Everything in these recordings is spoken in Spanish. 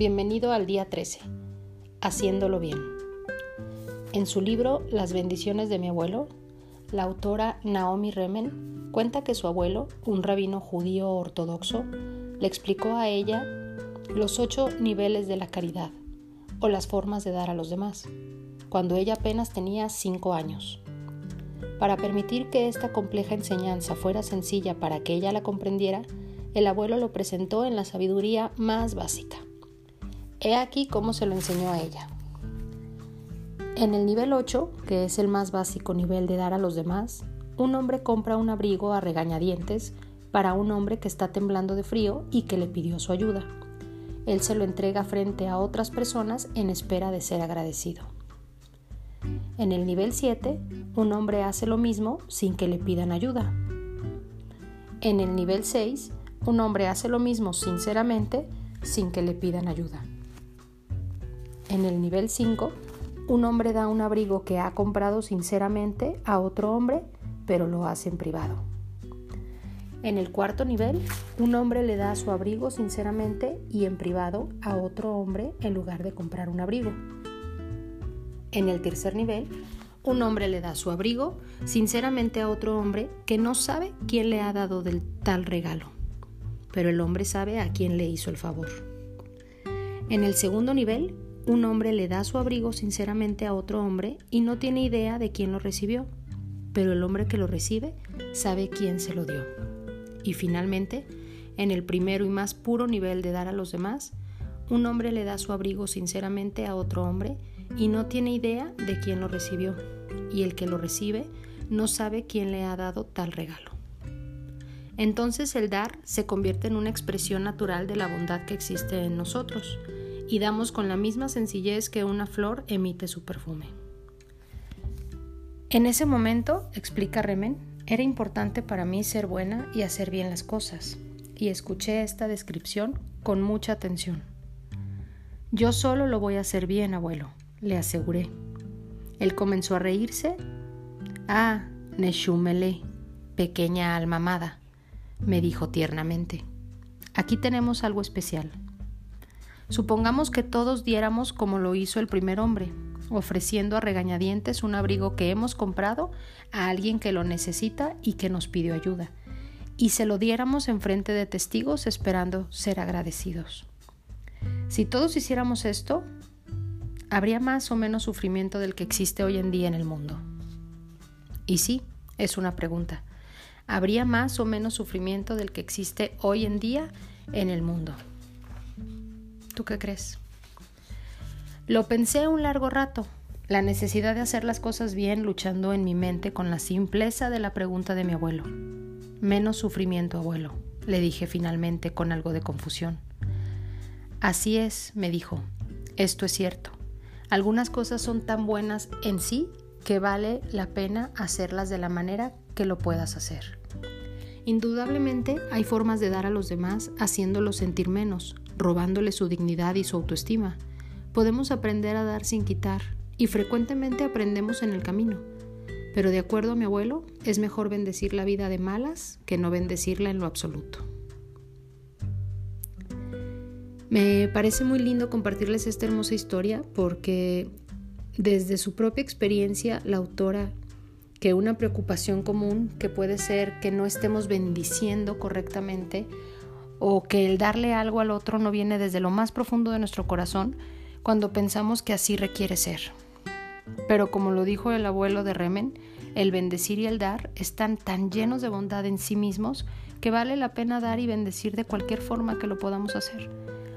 bienvenido al día 13, Haciéndolo bien. En su libro Las bendiciones de mi abuelo, la autora Naomi Remen cuenta que su abuelo, un rabino judío ortodoxo, le explicó a ella los ocho niveles de la caridad o las formas de dar a los demás, cuando ella apenas tenía cinco años. Para permitir que esta compleja enseñanza fuera sencilla para que ella la comprendiera, el abuelo lo presentó en la sabiduría más básica. He aquí cómo se lo enseñó a ella. En el nivel 8, que es el más básico nivel de dar a los demás, un hombre compra un abrigo a regañadientes para un hombre que está temblando de frío y que le pidió su ayuda. Él se lo entrega frente a otras personas en espera de ser agradecido. En el nivel 7, un hombre hace lo mismo sin que le pidan ayuda. En el nivel 6, un hombre hace lo mismo sinceramente sin que le pidan ayuda. En el nivel 5, un hombre da un abrigo que ha comprado sinceramente a otro hombre, pero lo hace en privado. En el cuarto nivel, un hombre le da su abrigo sinceramente y en privado a otro hombre en lugar de comprar un abrigo. En el tercer nivel, un hombre le da su abrigo sinceramente a otro hombre que no sabe quién le ha dado del tal regalo pero el hombre sabe a quién le hizo el favor. En el segundo nivel, un hombre le da su abrigo sinceramente a otro hombre y no tiene idea de quién lo recibió, pero el hombre que lo recibe sabe quién se lo dio. Y finalmente, en el primero y más puro nivel de dar a los demás, un hombre le da su abrigo sinceramente a otro hombre y no tiene idea de quién lo recibió, y el que lo recibe no sabe quién le ha dado tal regalo. Entonces el dar se convierte en una expresión natural de la bondad que existe en nosotros y damos con la misma sencillez que una flor emite su perfume. En ese momento, explica Remen, era importante para mí ser buena y hacer bien las cosas, y escuché esta descripción con mucha atención. Yo solo lo voy a hacer bien, abuelo, le aseguré. Él comenzó a reírse. Ah, Neshumele, pequeña alma amada me dijo tiernamente. Aquí tenemos algo especial. Supongamos que todos diéramos como lo hizo el primer hombre, ofreciendo a regañadientes un abrigo que hemos comprado a alguien que lo necesita y que nos pidió ayuda, y se lo diéramos en frente de testigos esperando ser agradecidos. Si todos hiciéramos esto, habría más o menos sufrimiento del que existe hoy en día en el mundo. Y sí, es una pregunta habría más o menos sufrimiento del que existe hoy en día en el mundo. ¿Tú qué crees? Lo pensé un largo rato, la necesidad de hacer las cosas bien luchando en mi mente con la simpleza de la pregunta de mi abuelo. Menos sufrimiento, abuelo, le dije finalmente con algo de confusión. Así es, me dijo, esto es cierto. Algunas cosas son tan buenas en sí que vale la pena hacerlas de la manera que lo puedas hacer. Indudablemente hay formas de dar a los demás haciéndolos sentir menos, robándoles su dignidad y su autoestima. Podemos aprender a dar sin quitar y frecuentemente aprendemos en el camino. Pero de acuerdo a mi abuelo, es mejor bendecir la vida de malas que no bendecirla en lo absoluto. Me parece muy lindo compartirles esta hermosa historia porque desde su propia experiencia la autora que una preocupación común que puede ser que no estemos bendiciendo correctamente o que el darle algo al otro no viene desde lo más profundo de nuestro corazón cuando pensamos que así requiere ser. Pero como lo dijo el abuelo de Remen, el bendecir y el dar están tan llenos de bondad en sí mismos que vale la pena dar y bendecir de cualquier forma que lo podamos hacer,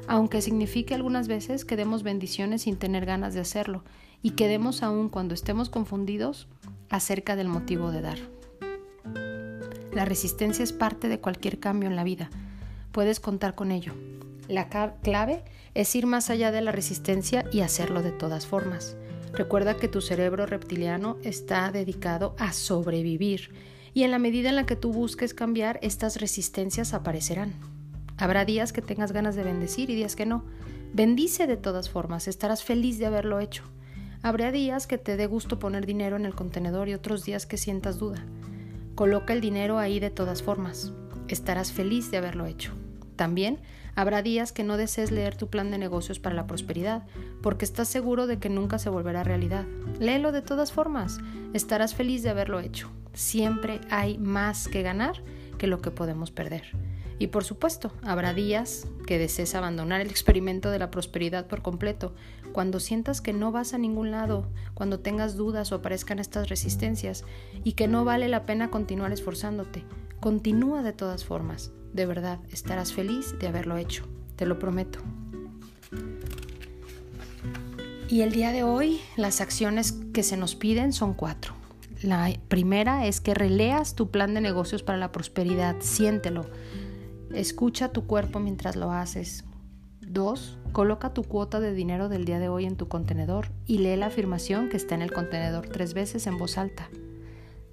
aunque signifique algunas veces que demos bendiciones sin tener ganas de hacerlo y que demos aún cuando estemos confundidos acerca del motivo de dar. La resistencia es parte de cualquier cambio en la vida. Puedes contar con ello. La clave es ir más allá de la resistencia y hacerlo de todas formas. Recuerda que tu cerebro reptiliano está dedicado a sobrevivir y en la medida en la que tú busques cambiar, estas resistencias aparecerán. Habrá días que tengas ganas de bendecir y días que no. Bendice de todas formas, estarás feliz de haberlo hecho. Habrá días que te dé gusto poner dinero en el contenedor y otros días que sientas duda. Coloca el dinero ahí de todas formas. Estarás feliz de haberlo hecho. También habrá días que no desees leer tu plan de negocios para la prosperidad, porque estás seguro de que nunca se volverá realidad. Léelo de todas formas, estarás feliz de haberlo hecho. Siempre hay más que ganar que lo que podemos perder. Y por supuesto, habrá días que desees abandonar el experimento de la prosperidad por completo, cuando sientas que no vas a ningún lado, cuando tengas dudas o aparezcan estas resistencias y que no vale la pena continuar esforzándote. Continúa de todas formas. De verdad, estarás feliz de haberlo hecho. Te lo prometo. Y el día de hoy, las acciones que se nos piden son cuatro. La primera es que releas tu plan de negocios para la prosperidad. Siéntelo. Escucha tu cuerpo mientras lo haces. 2. Coloca tu cuota de dinero del día de hoy en tu contenedor y lee la afirmación que está en el contenedor tres veces en voz alta.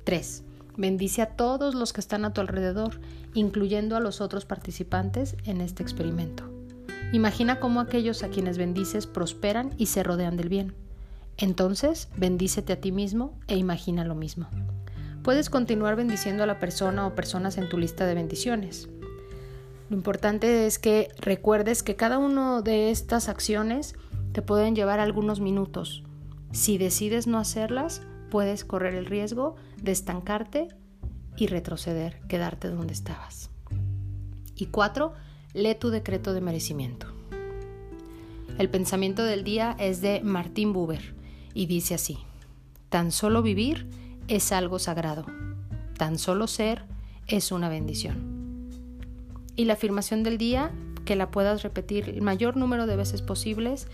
3. Bendice a todos los que están a tu alrededor, incluyendo a los otros participantes en este experimento. Imagina cómo aquellos a quienes bendices prosperan y se rodean del bien. Entonces, bendícete a ti mismo e imagina lo mismo. Puedes continuar bendiciendo a la persona o personas en tu lista de bendiciones. Lo importante es que recuerdes que cada una de estas acciones te pueden llevar algunos minutos. Si decides no hacerlas, puedes correr el riesgo de estancarte y retroceder, quedarte donde estabas. Y cuatro, lee tu decreto de merecimiento. El pensamiento del día es de Martín Buber y dice así, tan solo vivir es algo sagrado, tan solo ser es una bendición. Y la afirmación del día, que la puedas repetir el mayor número de veces posibles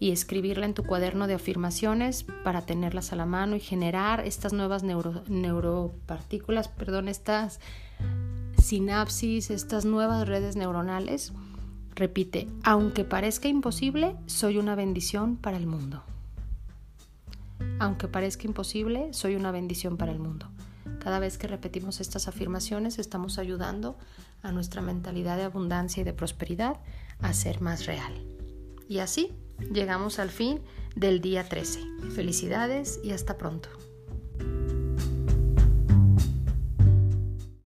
y escribirla en tu cuaderno de afirmaciones para tenerlas a la mano y generar estas nuevas neuro, neuropartículas, perdón, estas sinapsis, estas nuevas redes neuronales. Repite, aunque parezca imposible, soy una bendición para el mundo. Aunque parezca imposible, soy una bendición para el mundo. Cada vez que repetimos estas afirmaciones estamos ayudando a nuestra mentalidad de abundancia y de prosperidad a ser más real. Y así llegamos al fin del día 13. Felicidades y hasta pronto.